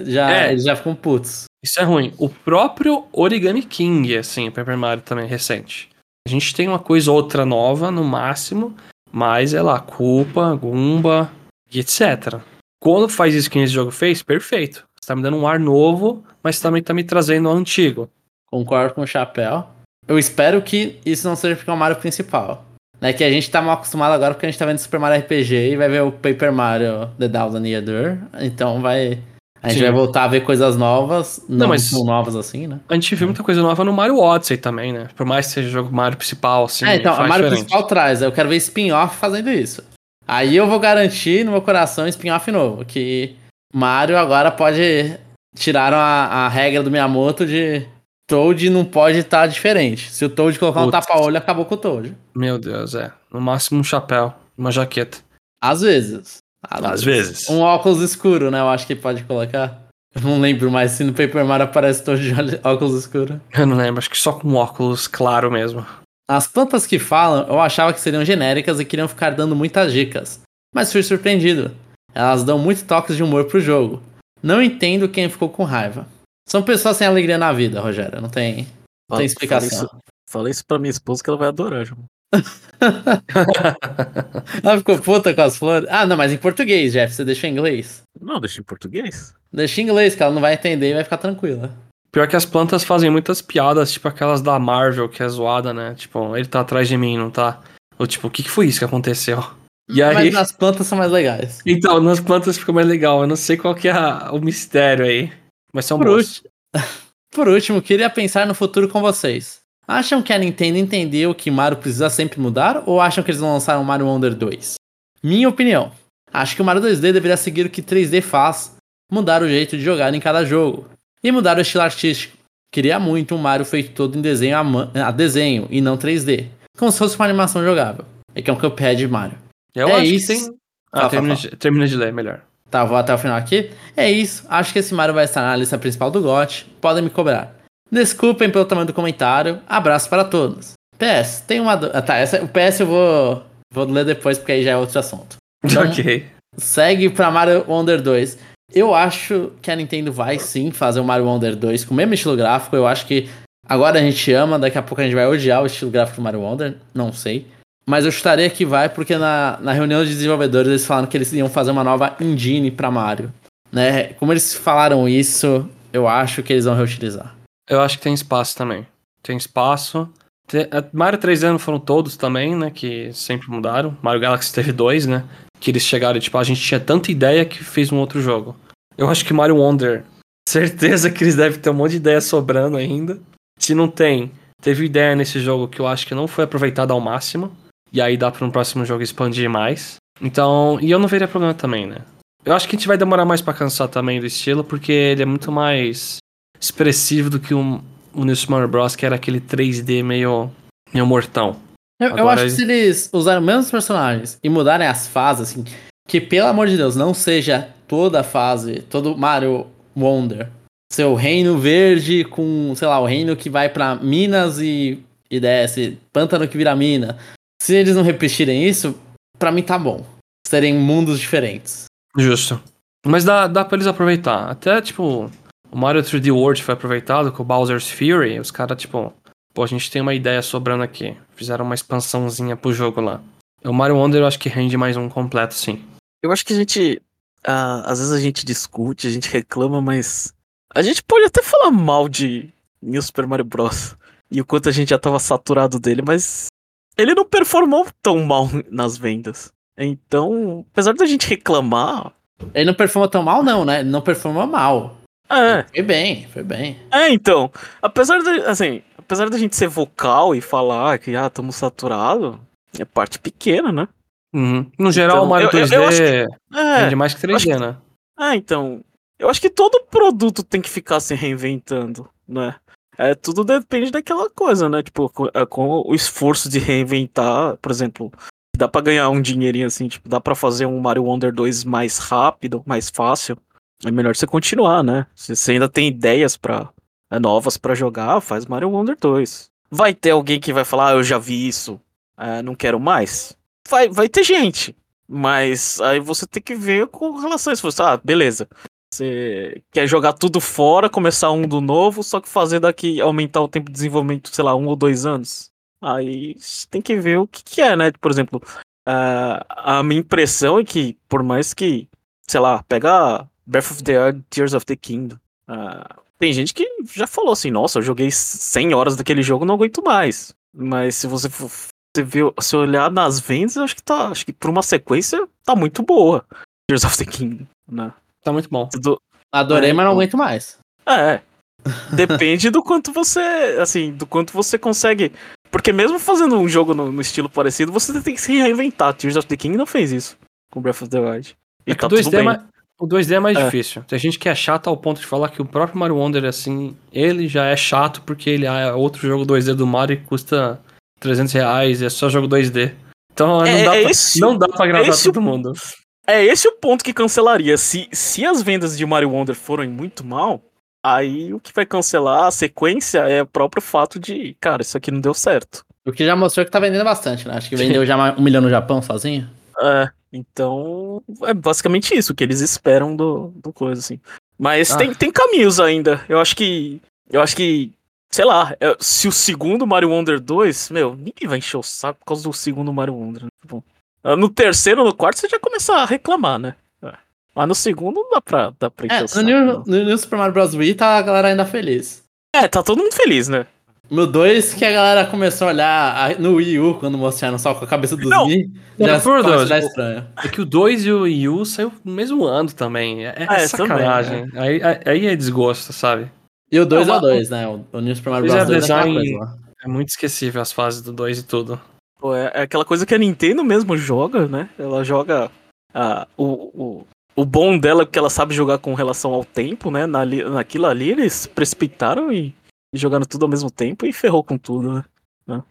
já É. eles já ficam putos. Isso é ruim. O próprio Origami King, assim, Paper Mario também recente. A gente tem uma coisa ou outra nova, no máximo, mas é lá, culpa, Goomba e etc. Quando faz isso que esse jogo fez, perfeito. Você tá me dando um ar novo, mas também tá me trazendo o antigo. Concordo com o chapéu. Eu espero que isso não seja porque é o Mario principal. Né, que a gente tá mal acostumado agora porque a gente tá vendo Super Mario RPG e vai ver o Paper Mario The Thousand Year Door. Então vai. A gente Sim. vai voltar a ver coisas novas. Não, mas- tão novas assim, né? A gente viu muita coisa nova no Mario Odyssey também, né? Por mais que seja o jogo Mario principal, assim. é, então, a Mario diferente. principal traz. Eu quero ver spin-off fazendo isso. Aí eu vou garantir no meu coração spin-off novo. Que Mario agora pode. Tiraram a, a regra do Miyamoto de Toad não pode estar diferente. Se o Toad colocar um Putz. tapa-olho, acabou com o Toad. Meu Deus, é. No máximo um chapéu, uma jaqueta. Às vezes. Às vezes. Um óculos escuro, né? Eu acho que pode colocar. Eu não lembro mais se no Paper Mario aparece todo de óculos escuros. Eu não lembro, acho que só com óculos claro mesmo. As plantas que falam, eu achava que seriam genéricas e queriam ficar dando muitas dicas. Mas fui surpreendido. Elas dão muitos toques de humor pro jogo. Não entendo quem ficou com raiva. São pessoas sem alegria na vida, Rogério. Não tem, não tem explicação. Falei isso pra minha esposa que ela vai adorar, João. Ela ficou puta com as flores. Ah, não, mas em português, Jeff. Você deixou em inglês? Não, deixa em português. Deixa em inglês, que ela não vai entender e vai ficar tranquila. Pior que as plantas fazem muitas piadas, tipo aquelas da Marvel, que é zoada, né? Tipo, ele tá atrás de mim, não tá? Ou tipo, o que, que foi isso que aconteceu? E aí... Mas as plantas são mais legais. Então, nas plantas fica mais legal. Eu não sei qual que é a- o mistério aí. Mas são Por, boas. ulti- Por último, queria pensar no futuro com vocês. Acham que a Nintendo entendeu que Mario precisa sempre mudar ou acham que eles vão lançar um Mario Wonder 2? Minha opinião. Acho que o Mario 2D deveria seguir o que 3D faz, mudar o jeito de jogar em cada jogo e mudar o estilo artístico. Queria muito um Mario feito todo em desenho a, ma- a desenho e não 3D, como se fosse uma animação jogável. É que é um Cuphead de Mario. Eu É acho isso. que tem. Ah, Fala, termina, de, termina de ler, melhor. Tá, vou até o final aqui. É isso. Acho que esse Mario vai estar na lista principal do GOT. Podem me cobrar. Desculpem pelo tamanho do comentário. Abraço para todos. PS, tem uma. do- Ah, tá, essa, o PS eu vou, vou ler depois porque aí já é outro assunto. Então, ok. Segue pra Mario Wonder 2. Eu acho que a Nintendo vai sim fazer o Mario Wonder 2 com o mesmo estilo gráfico. Eu acho que agora a gente ama, daqui a pouco a gente vai odiar o estilo gráfico do Mario Wonder. Não sei. Mas eu chutaria que vai porque na, na reunião de desenvolvedores eles falaram que eles iam fazer uma nova engine pra Mario. Né? Como eles falaram isso, eu acho que eles vão reutilizar. Eu acho que tem espaço também. Tem espaço. Te- Mario 3D não foram todos também, né? Que sempre mudaram. Mario Galaxy teve dois, né? Que eles chegaram tipo, a gente tinha tanta ideia que fez um outro jogo. Eu acho que Mario Wonder, certeza que eles devem ter um monte de ideia sobrando ainda. Se não tem, teve ideia nesse jogo que eu acho que não foi aproveitada ao máximo. E aí dá para um próximo jogo expandir mais. Então, e eu não veria problema também, né? Eu acho que a gente vai demorar mais pra cansar também do estilo, porque ele é muito mais expressivo do que um, o New Super Mario Bros, que era aquele 3D meio, meio mortão. Eu, eu acho que se eles usarem os mesmos personagens e mudarem as fases, assim, que pelo amor de Deus, não seja toda a fase, todo Mario Wonder. Seu reino verde com, sei lá, o reino que vai pra Minas e, e desce, pântano que vira mina. Se eles não repetirem isso, pra mim tá bom. Serem mundos diferentes. Justo. Mas dá, dá pra eles aproveitar. Até, tipo, o Mario 3D World foi aproveitado com o Bowser's Fury. Os caras, tipo, pô, a gente tem uma ideia sobrando aqui. Fizeram uma expansãozinha pro jogo lá. O Mario Wonder eu acho que rende mais um completo, sim. Eu acho que a gente. ah, às vezes a gente discute, a gente reclama, mas. A gente pode até falar mal de New Super Mario Bros. E o quanto a gente já tava saturado dele, mas. Ele não performou tão mal nas vendas. Então, apesar da gente reclamar. Ele não performou tão mal, não, né? Ele não performou mal. É, Foi bem, foi bem. é então. Apesar de. Assim, apesar da gente ser vocal e falar que, ah, estamos saturados, é parte pequena, né? Uhum. No geral, Então, o Mario eu- eu- 2D eu acho É. rende mais que eu acho 3D, que- né? Ah, então. Eu acho que todo produto tem que ficar se reinventando, né? É, tudo depende daquela coisa, né? Tipo, é, com o esforço de reinventar, por exemplo, dá pra ganhar um dinheirinho assim, tipo, dá pra fazer um Mario Wonder 2 mais rápido, mais fácil. É melhor você continuar, né? Se você ainda tem ideias para novas pra jogar, faz Mario Wonder 2. Vai ter alguém que vai falar, ah, eu já vi isso, é, não quero mais. Vai, vai ter gente. Mas aí você tem que ver com relação a isso. Você, ah, beleza. Você quer jogar tudo fora, começar um do novo, só que fazer daqui, aumentar o tempo de desenvolvimento, sei lá, um ou dois anos. Aí tem que ver o que, que é, né? Por exemplo, ah, a minha impressão é que, por mais que, sei lá, pega Breath of the Wild, Tears of the Kingdom. ah, tem gente que já falou assim, nossa, eu joguei 100 horas daquele jogo, não aguento mais. Mas se você for você vê, se olhar nas vendas, acho que tá, acho que por uma sequência tá muito boa. Tears of the Kingdom, né? Tá muito bom. Tudo- Adorei, É, mas não então. aguento mais. É. Depende do quanto você, assim, do quanto você consegue. Porque mesmo fazendo um jogo no, no estilo parecido, você tem que se reinventar. Tears of the King não fez isso com Breath of the Wild. E É que tá o tudo 2D é mais, o 2D é mais É. difícil. Tem gente que é chata ao ponto de falar que o próprio Mario Wonder, assim, ele já é chato porque ele é outro jogo 2D do Mario e custa 300 reais e é só jogo 2D. Então É- não, dá é pra, esse não dá pra agradar todo mundo. É esse o ponto que cancelaria. Se, se as vendas de Mario Wonder forem muito mal, aí o que vai cancelar a sequência é o próprio fato de, cara, isso aqui não deu certo. O que já mostrou que tá vendendo bastante, né? Acho que vendeu já um milhão no Japão sozinho. É, então é basicamente isso que eles esperam do, do coisa, assim. Mas Ah. tem, tem caminhos ainda. Eu acho que. Eu acho que. Sei lá, é, se o segundo Mario Wonder 2, meu, ninguém vai encher o saco por causa do segundo Mario Wonder. né? Tipo, ah, no terceiro, no quarto, você já começa a reclamar, né? É. Mas no segundo não dá pra, dá pra encher É, o no. New, no New Super Mario Bros. Wii tá a galera ainda feliz. É, tá todo mundo feliz, né? No 2, que a galera começou a olhar a- no Wii U, quando mostraram só com a cabeça. Mi, Não, já o- estranho. É que o 2 e o Wii U saiu no mesmo ano também. É, é Ah, é, sacanagem. Aí, aí- aí é desgosto, sabe? E o 2 Não, é o mas- 2, né? O, o New Super Mario é, Bros. 2 é design-. É muito esquecível as fases do 2 e tudo. Pô, é, é aquela coisa que a Nintendo mesmo joga, né? Ela joga ah, o, o, o bom dela é que ela sabe jogar com relação ao tempo, né? Na, naquilo ali eles precipitaram e, e jogaram tudo ao mesmo tempo e ferrou com tudo, né? Né?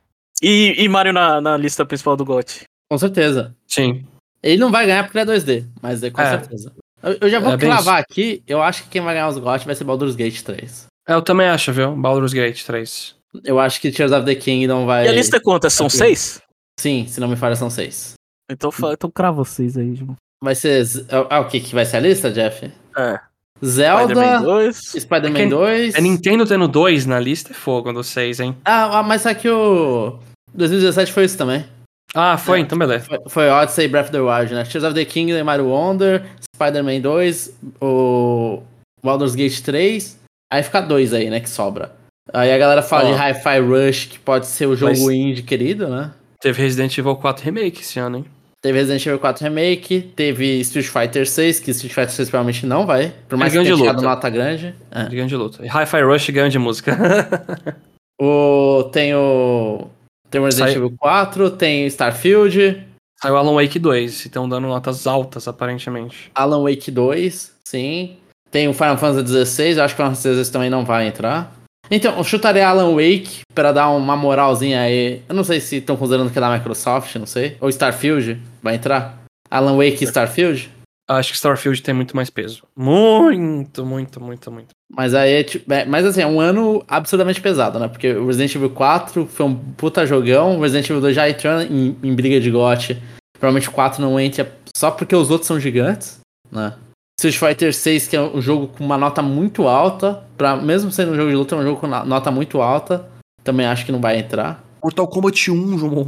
E, e Mario na, na lista principal do GOT. Com certeza. Sim. Ele não vai ganhar porque ele é 2D, mas é com É. certeza. Eu, eu já vou É bem cravar aqui, eu acho que quem vai ganhar os GOT vai ser Baldur's Gate 3. É, eu também acho, viu? Baldur's Gate 3. Eu acho que Tears of the Kingdom vai. E a lista é quantas? São Ok. seis? Sim, se não me falha, são seis. Então, então crava vocês aí, João. Vai ser. Z- Ah, o que, que vai ser a lista, Jeff? É. Zelda, Spider-Man 2. Spider-Man É que- 2. É Nintendo tendo 2 na lista é fogo do 6, hein? Ah, ah, mas só que o. 2017 foi isso também. Ah, foi? É. Então beleza. Foi, foi Odyssey e Breath of the Wild, né? Tears of the Kingdom e Mario Wonder, Spider-Man 2, o Baldur's Gate 3. Aí fica dois aí, né? Que sobra. Aí a galera fala Ó. de Hi-Fi Rush, que pode ser o jogo Mas- indie querido, né? Teve Resident Evil 4 Remake esse ano, hein? Teve Resident Evil 4 Remake, teve Street Fighter 6, que Street Fighter 6 provavelmente não vai. Por mais que grande tenha tirado luta. nota grande. É. De grande luta. E Hi-Fi Rush ganha de música. O, tem o. Tem o Resident Sai- Evil 4, tem Starfield, Saiu Alan Wake 2 e estão dando notas altas, aparentemente. Alan Wake 2, sim. Tem o Final Fantasy XVI, eu acho que o Final Fantasy XVI também não vai entrar. Então, eu chutaria Alan Wake pra dar uma moralzinha aí. Eu não sei se estão considerando que é da Microsoft, não sei. Ou Starfield vai entrar. Alan Wake e Starfield. Acho que Starfield tem muito mais peso. Muito, muito, muito, muito. Mas aí, é, tipo, é- mas assim, é um ano absurdamente pesado, né? Porque o Resident Evil 4 foi um puta jogão, o Resident Evil 2 já entrou em, em briga de gote. Provavelmente o 4 não entra só porque os outros são gigantes, né? Street Fighter 6, que é um jogo com uma nota muito alta, pra, mesmo sendo um jogo de luta, é um jogo com nota muito alta. Também acho que não vai entrar. Mortal Kombat 1, João.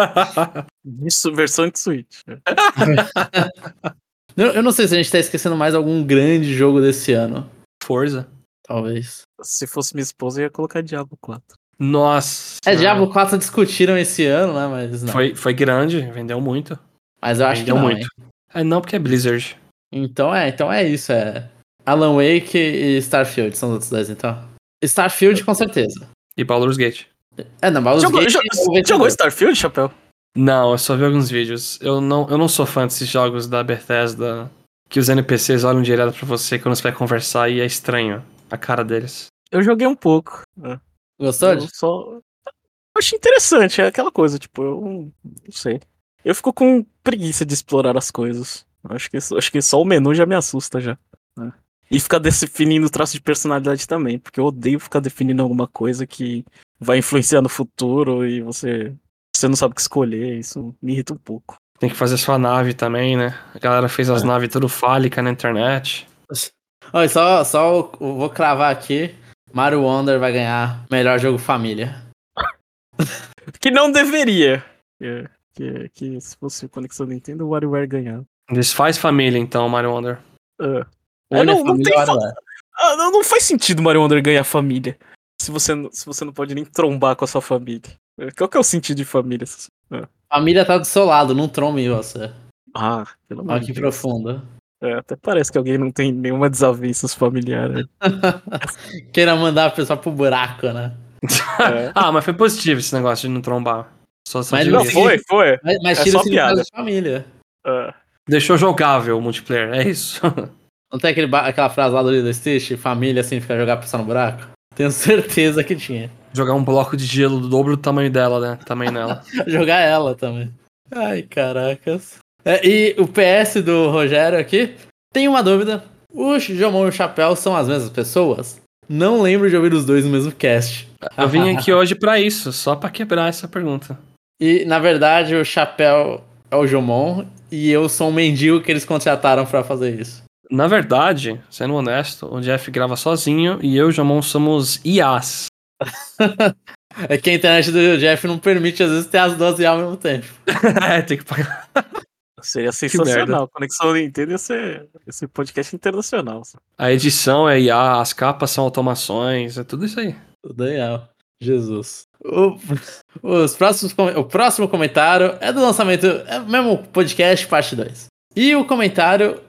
Isso, versão de Switch. Eu, eu não sei se a gente tá esquecendo mais algum grande jogo desse ano. Forza. Talvez. Se fosse minha esposa, eu ia colocar Diablo 4. Nossa. É, Diablo 4 discutiram esse ano, né? Mas não. Foi, foi grande, vendeu muito. Mas eu acho que vendeu não, muito. hein? É não, porque é Blizzard. Então é, então é isso, é. Alan Wake e Starfield são os outros dois, então. Starfield com certeza. E Baldur's Gate. É, não, Baldur's Jogou, Gate jo- é jogou Starfield, Chapéu? Não, eu só vi alguns vídeos. Eu não, eu não sou fã desses jogos da Bethesda que os NPCs olham direto pra você quando você vai conversar e é estranho a cara deles. Eu joguei um pouco. Gostou? Eu só. Eu achei interessante, é aquela coisa, tipo, eu não sei. Eu fico com preguiça de explorar as coisas. Acho que, acho que só o menu já me assusta já. né? E ficar definindo traço de personalidade também, porque eu odeio ficar definindo alguma coisa que vai influenciar no futuro e você, você não sabe o que escolher. Isso me irrita um pouco. Tem que fazer sua nave também, né? A galera fez as É. naves tudo fálica na internet. Olha, só, só vou cravar aqui. Mario Wonder vai ganhar melhor jogo família. Que não deveria. Que, que, que se fosse Conexão Nintendo, o WarioWare ganhava. Desfaz família, então, Mario Wonder. Ah. Olha não- a não família tem. Ah, não, não faz sentido o Mario Wonder ganhar família. Se você, não- se você não pode nem trombar com a sua família. É, Qual que é o sentido de família? Família tá do seu lado, não trome você. Ah, pelo amor Olha de que Deus. profundo. É, até parece que alguém não tem nenhuma desavenças familiares. Queira mandar a pessoa pro buraco, né? É. Ah, mas foi positivo esse negócio de não trombar. Só Mas não foi, foi. Mas, mas É tira só piada. de família. Ah, Deixou jogável o multiplayer, é isso. Não tem aquele, aquela frase lá do Little Stitch? Família significa jogar pessoa no buraco? Tenho certeza que tinha. Jogar um bloco de gelo do dobro do tamanho dela, né? Tamanho nela. Jogar ela também. Ai, caracas. É, e o PS do Rogério aqui, tem uma dúvida. O Jomon e o Chapéu são as mesmas pessoas? Não lembro de ouvir os dois no mesmo cast. Eu vim aqui hoje pra isso, só pra quebrar essa pergunta. E, na verdade, o Chapéu é o Jomon e eu sou um mendigo que eles contrataram pra fazer isso. Na verdade, sendo honesto, o Jeff grava sozinho e eu e o Jamon somos IAs. É que a internet do Jeff não permite, às vezes, ter as duas IA ao mesmo tempo. é, tem que pagar. Seria sensacional. Conexão Nintendo ia ser esse podcast internacional. A edição é IA, as capas são automações, é tudo isso aí. Tudo IA. Jesus. O, os próximos, o próximo comentário é do lançamento, é mesmo podcast, parte 2. E o comentário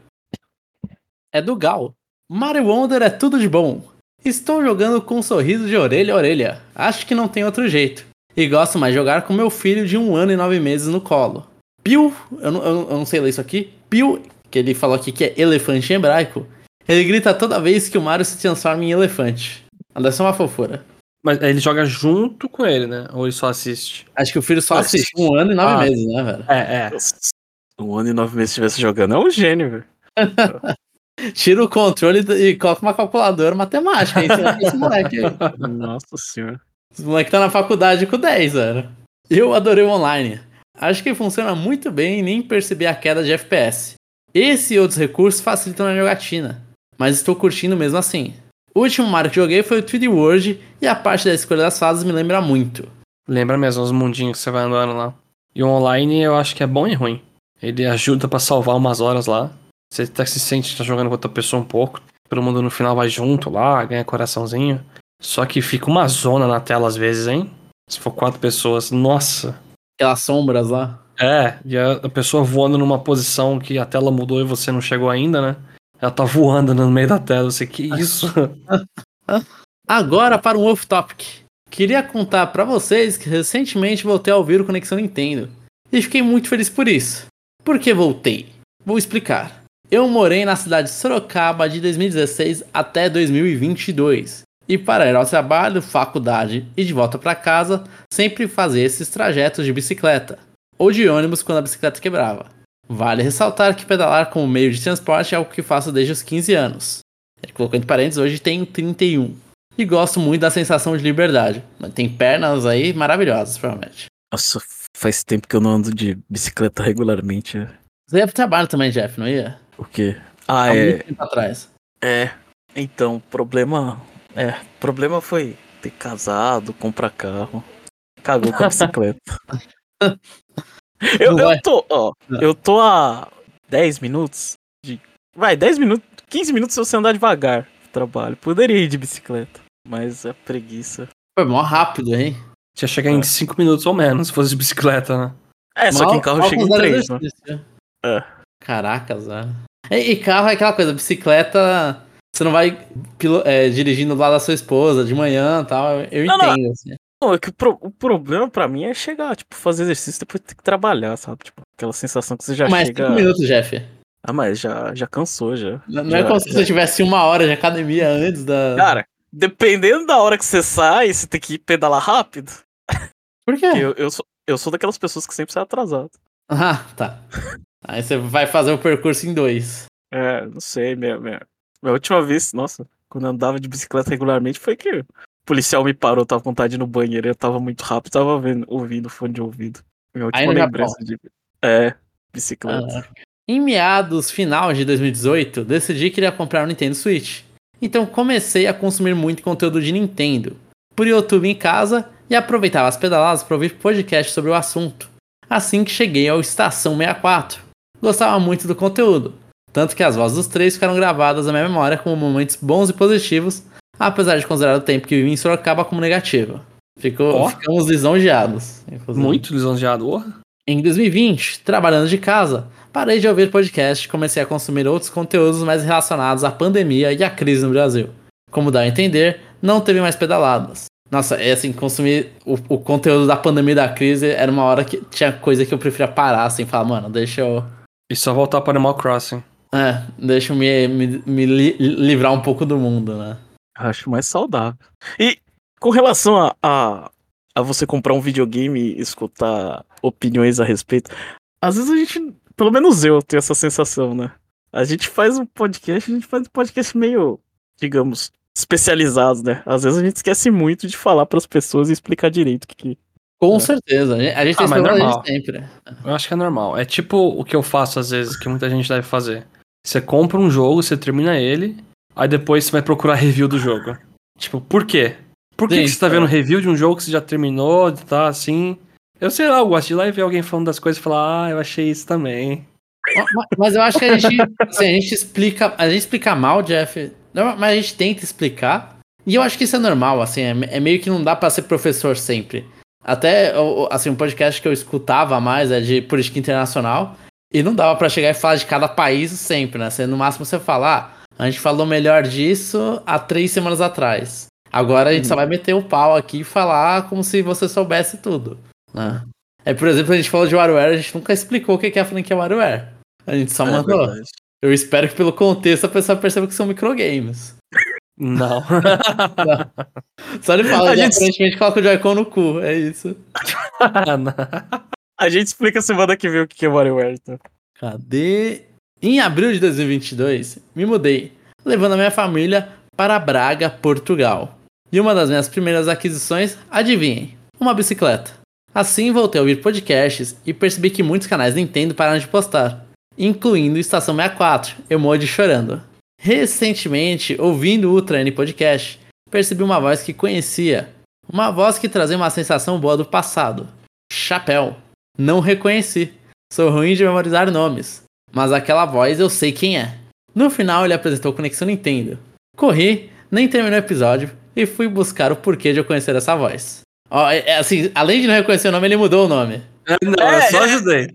é do Gal. Mario Wonder é tudo de bom. Estou jogando com um sorriso de orelha a orelha. Acho que não tem outro jeito. E gosto mais de jogar com meu filho de um ano e nove meses no colo. Pio, eu não, eu não sei ler isso aqui. Pio, que ele falou aqui que é elefante em hebraico. Ele grita toda vez que o Mario se transforma em elefante. Deve ser uma fofura. Mas ele joga junto com ele, né? Ou ele só assiste? Acho que o filho só assiste um ano e nove ah, meses, né, velho? É, é. Um ano e nove meses estivesse jogando é um gênio, velho. Tira o controle e coloca uma calculadora matemática aí, esse moleque aí. Nossa senhora. Esse moleque tá na faculdade com 10, velho. Eu adorei o online. Acho que funciona muito bem e nem percebi a queda de FPS. Esse e outros recursos facilitam a jogatina, mas estou curtindo mesmo assim. O último Mario que joguei foi o 3D World e a parte da escolha das fases me lembra muito. Lembra mesmo os mundinhos que você vai andando lá. E o online eu acho que é bom e ruim. Ele ajuda para salvar umas horas lá. Você até se sente tá jogando com outra pessoa um pouco. Todo mundo no final vai junto lá, ganha coraçãozinho. Só que fica uma zona na tela às vezes, hein? Se for quatro pessoas, nossa. Aquelas sombras lá. É, e a pessoa voando numa posição que a tela mudou e você não chegou ainda, né? Ela tá voando no meio da tela. Você, que isso? Agora para um off-topic. Queria contar para vocês que recentemente voltei a ouvir o Conexão Nintendo. E fiquei muito feliz por isso. Por que voltei? Vou explicar. Eu morei na cidade de Sorocaba de 2016 até 2022. E para ir ao trabalho, faculdade e de volta para casa, sempre fazia esses trajetos de bicicleta ou de ônibus quando a bicicleta quebrava. Vale ressaltar que pedalar como meio de transporte é algo que faço desde os 15 anos. Ele colocou entre parênteses, hoje tenho 31. E gosto muito da sensação de liberdade. Tem pernas aí maravilhosas, provavelmente. Nossa, faz tempo que eu não ando de bicicleta regularmente. Você ia pro trabalho também, Jeff, não ia? O quê? Ah, Há é. Muito tempo atrás. É. Então, problema. É, problema foi ter casado, comprar carro. Cagou com a bicicleta. eu, eu tô, ó, eu tô a 10 minutos de. Vai, 10 minutos. 15 minutos se você andar devagar pro trabalho. Poderia ir de bicicleta. Mas a preguiça. Foi mó rápido, hein? Tinha chegar é. em 5 minutos ou menos se fosse de bicicleta, né? É, só que em carro chega em 3, né? É. Caracas, velho. E, e, carro é aquela coisa, bicicleta, você não vai é, dirigindo lá da sua esposa de manhã e tal. Eu não, entendo, não. assim. Não, é que o, pro, o, problema pra mim é chegar, tipo, fazer exercício e depois ter que trabalhar, sabe? Tipo, aquela sensação que você já mas chega. Mais cinco minutos, Jeff. Ah, mas já, já cansou, já. Não, não é como se você tivesse uma hora de academia antes da. Cara, dependendo da hora que você sai, você tem que pedalar rápido. Por quê? Eu, eu, sou, eu sou daquelas pessoas que sempre sai atrasado. Ah, tá. Aí você vai fazer o percurso em dois. É, não sei, minha, minha, minha última vez, nossa, quando eu andava de bicicleta regularmente foi que policial me parou, tava com vontade no banheiro, eu tava muito rápido, tava vendo, ouvindo fone de ouvido. Minha última lembrança de. É, bicicleta. Ah, em meados final de 2018, decidi que iria comprar um Nintendo Switch. Então comecei a consumir muito conteúdo de Nintendo. Por YouTube em casa e aproveitava as pedaladas para ouvir podcasts sobre o assunto. Assim que cheguei ao Estação 64 gostava muito do conteúdo, tanto que as vozes dos três ficaram gravadas na minha memória como momentos bons e positivos, apesar de considerar o tempo que vivi em Sorocaba como negativo. Ficou, oh. Ficamos lisonjeados. Inclusive. Muito lisonjeado, oh. Em 2020, trabalhando de casa, parei de ouvir podcast e comecei a consumir outros conteúdos mais relacionados à pandemia e à crise no Brasil. Como dá a entender, não teve mais pedaladas. Nossa, é assim, consumir o, o conteúdo da pandemia e da crise era uma hora que tinha coisa que eu preferia parar, assim, falar, mano, deixa eu e só voltar para Animal Crossing. É, deixa eu me, me, me li, livrar um pouco do mundo, né? Acho mais saudável. E com relação a, a, a, você comprar um videogame e escutar opiniões a respeito, às vezes a gente pelo menos eu tenho essa sensação, né? A gente faz um podcast, a gente faz um podcast meio, digamos, especializado, né? Às vezes a gente esquece muito de falar para as pessoas e explicar direito o que, que Com É. certeza. A gente, a gente Ah, tem esse normal. sempre. Eu acho que é normal. É tipo o que eu faço às vezes, que muita gente deve fazer. Você compra um jogo, você termina ele, aí depois você vai procurar review do jogo. Tipo, por quê? Por que, Sim, que você tá é. vendo review de um jogo que você já terminou, tá assim? Eu sei lá, eu gosto de ir lá e ver alguém falando das coisas e falar, ah, eu achei isso também. Ma- Mas eu acho que a gente, assim, a gente explica, a gente explica mal, Jeff, não, mas a gente tenta explicar. E eu acho que isso é normal, assim, é, é meio que não dá pra ser professor sempre. Até, assim, um podcast que eu escutava mais é de política internacional, e não dava pra chegar e falar de cada país sempre, né? Você, no máximo você fala, ah, a gente falou melhor disso há três semanas atrás. Agora a gente só vai meter o pau aqui e falar como se você soubesse tudo, né? É, por exemplo, a gente falou de WarioWare, a gente nunca explicou o que é a franquia WarioWare. A gente só É mandou. verdade. Eu espero que pelo contexto a pessoa perceba que são microgames. Não. Só ele fala, A já gente- aparentemente coloca o Joy-Con no cu, é isso. A gente explica semana que vem o que que é WarioWare, então. Cadê? Em abril de 2022, me mudei, levando a minha família para Braga, Portugal. E uma das minhas primeiras aquisições, adivinhem, uma bicicleta. Assim voltei a ouvir podcasts e percebi que muitos canais Nintendo pararam de postar, incluindo Estação 64, emoji chorando. Recentemente, ouvindo o Ultra N Podcast, percebi uma voz que conhecia. Uma voz que trazia uma sensação boa do passado. Chapéu. Não reconheci. Sou ruim de memorizar nomes. Mas aquela voz eu sei quem é. No final ele apresentou Conexão Nintendo. Corri, nem terminou o episódio e fui buscar o porquê de eu conhecer essa voz. Ó, é- é assim, além de não reconhecer o nome, ele mudou o nome. Não, eu só É, é. ajudei.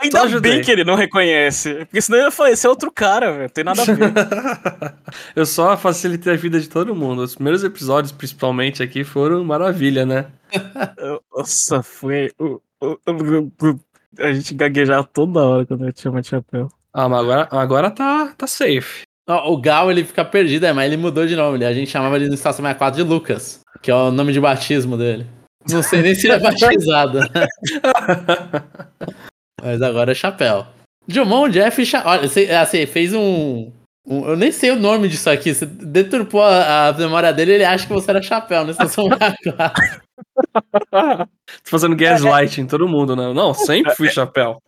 Ainda Só ajudei. bem que ele não reconhece. Porque senão eu ia falar, esse é outro cara, velho. Tem nada a ver. eu só facilitei a vida de todo mundo. Os primeiros episódios, principalmente aqui, foram maravilha, né? Nossa, foi. A gente gaguejava toda hora quando eu chama de chapéu. Ah, mas agora, agora tá, tá safe. Ó, o Gal ele fica perdido, é, mas ele mudou de nome. A gente chamava ele no Estação 64 de Lucas, que é o nome de batismo dele. Não sei nem se ele é batizado. Mas agora é chapéu. Dilmon Jeff Cha... Olha, você, assim, fez um, um- Eu nem sei o nome disso aqui. Você deturpou a, a memória dele ele acha que você era chapéu, né? Estação 64. Fazendo gaslight em todo mundo, né? Não, sempre fui chapéu.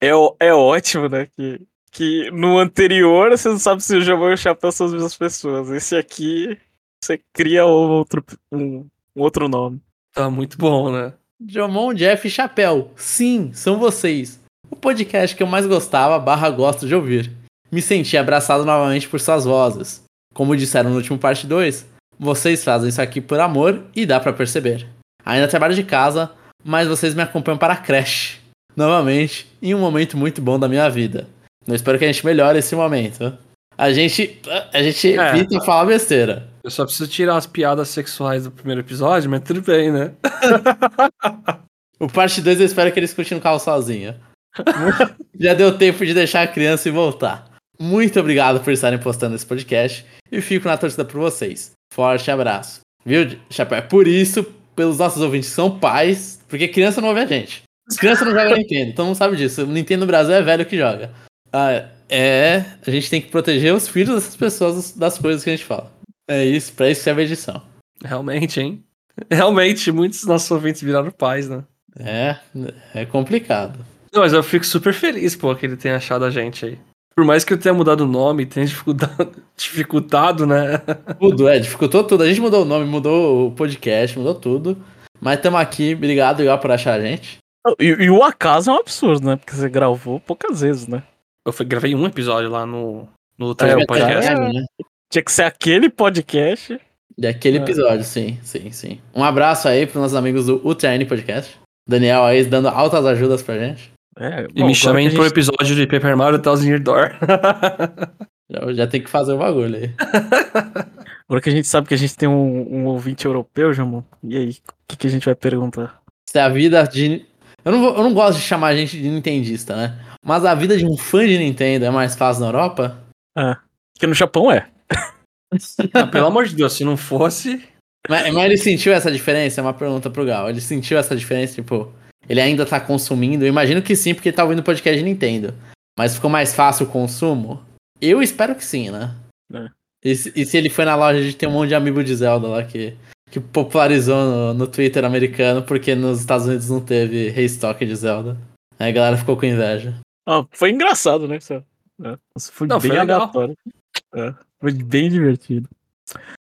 É, ó- é ótimo, né? Que, que no anterior você não sabe se o Jamão e o Chapéu são as mesmas pessoas. Esse aqui você cria outro, um, um outro nome. Tá muito bom, né? Jomon, Jeff e Chapéu. Sim, são vocês. O podcast que eu mais gostava, barra gosto de ouvir. Me senti abraçado novamente por suas vozes. Como disseram no último parte 2, vocês fazem isso aqui por amor e dá pra perceber. Ainda trabalho de casa, mas vocês me acompanham para a creche. Novamente, em um momento muito bom da minha vida. Eu espero que a gente melhore esse momento. A gente, a gente É. evita falar besteira. Eu só preciso tirar as piadas sexuais do primeiro episódio, mas tudo bem, né? O parte 2 eu espero que ele escute no carro sozinho. Já deu tempo de deixar a criança e voltar. Muito obrigado por estarem postando esse podcast e fico na torcida por vocês. Forte abraço. Viu, Chapéu? É por isso, pelos nossos ouvintes que são pais, porque criança não ouve a gente. Criança não joga Nintendo, então não sabe disso. O Nintendo no Brasil é velho que joga. Ah, é, a gente tem que proteger os filhos dessas pessoas das coisas que a gente fala. É isso, pra isso serve a edição. Realmente, hein? Realmente, muitos dos nossos ouvintes viraram pais, né? É, é complicado. Não, mas eu fico super feliz, pô, que ele tenha achado a gente aí. Por mais que eu tenha mudado o nome, tenha dificultado, dificultado né? Tudo, é, dificultou tudo. A gente mudou o nome, mudou o podcast, mudou tudo. Mas estamos aqui, obrigado, igual por achar a gente. E, e o acaso é um absurdo, né? Porque você gravou poucas vezes, né? Eu fui- gravei um episódio lá no, no É, o Podcast. cara- né? Tinha que ser aquele podcast. Daquele É. episódio, sim, sim, sim. Um abraço aí pros nossos amigos do UTN Podcast. Daniel aí dando altas ajudas pra gente. É, E me chamem pro episódio de Paper Mario Thousand Year Door. Já, já tem que fazer o bagulho aí. Agora que a gente sabe que a gente tem um, um ouvinte europeu, Jamon. E aí, o que, que a gente vai perguntar? Se a vida de. Eu não, vou- eu não gosto de chamar a gente de nintendista, né? Mas a vida de um fã de Nintendo é mais fácil na Europa? Porque no Japão é. Ah, pelo amor de Deus, se não fosse. Mas, mas ele sentiu essa diferença? É uma pergunta pro Gal. Ele sentiu essa diferença, tipo, ele ainda tá consumindo? Eu imagino que sim, porque ele tá ouvindo podcast de Nintendo. Mas ficou mais fácil o consumo? Eu espero que sim, né? É. E, se, e se ele foi na loja, a gente tem um monte de amigo de Zelda lá que, que popularizou no, no Twitter americano, porque nos Estados Unidos não teve restock de Zelda. Aí a galera ficou com inveja. Ah, foi engraçado, né? Isso, é. Isso foi Não, bem foi aleatório. É, foi bem divertido.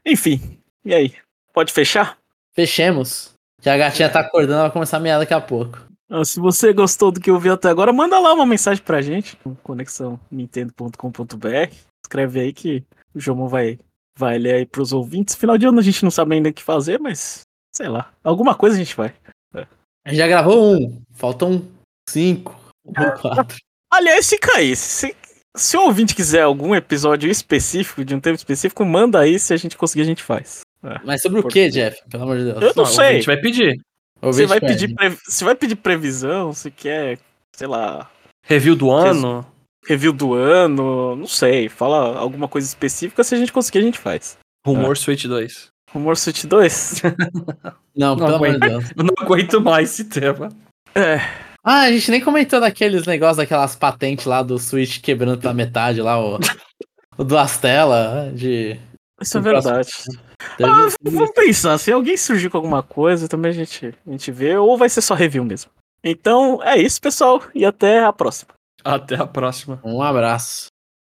Enfim, e aí? Pode fechar? Fechemos. Que a gatinha tá acordando, ela vai começar a mear daqui a pouco. Ah, se você gostou do que ouviu até agora, manda lá uma mensagem pra gente no conexão nintendo.com.br. Escreve aí que o Jomon vai, vai ler aí pros ouvintes. Final de ano a gente não sabe ainda o que fazer, mas sei lá. Alguma coisa a gente vai. A gente já gravou um, faltam cinco ou quatro. Aliás, fica aí. Se, se o ouvinte quiser algum episódio específico, de um tema específico, manda aí. Se a gente conseguir, a gente faz. Mas sobre o que, Jeff? Pelo amor de Deus. Eu não o sei. ouvinte vai pedir. Você vai, pede. pedir previ- você vai pedir previsão? Você quer, sei lá, Review do ano. review do ano? Não sei. Fala alguma coisa específica. Se a gente conseguir, a gente faz. Rumor Switch 2. Rumor Switch 2? Não, Não pelo amor de aguento. Deus. Eu não aguento mais esse tema. é. Ah, a gente nem comentou daqueles negócios, daquelas patentes lá do Switch quebrando pela metade lá, o, o do Astela, de... Isso é No próximo- Deve- Ah, vamos pensar, se alguém surgir com alguma coisa, também a gente, a gente vê, ou vai ser só review mesmo. Então é isso, pessoal, e até a próxima. Até a próxima. Um abraço.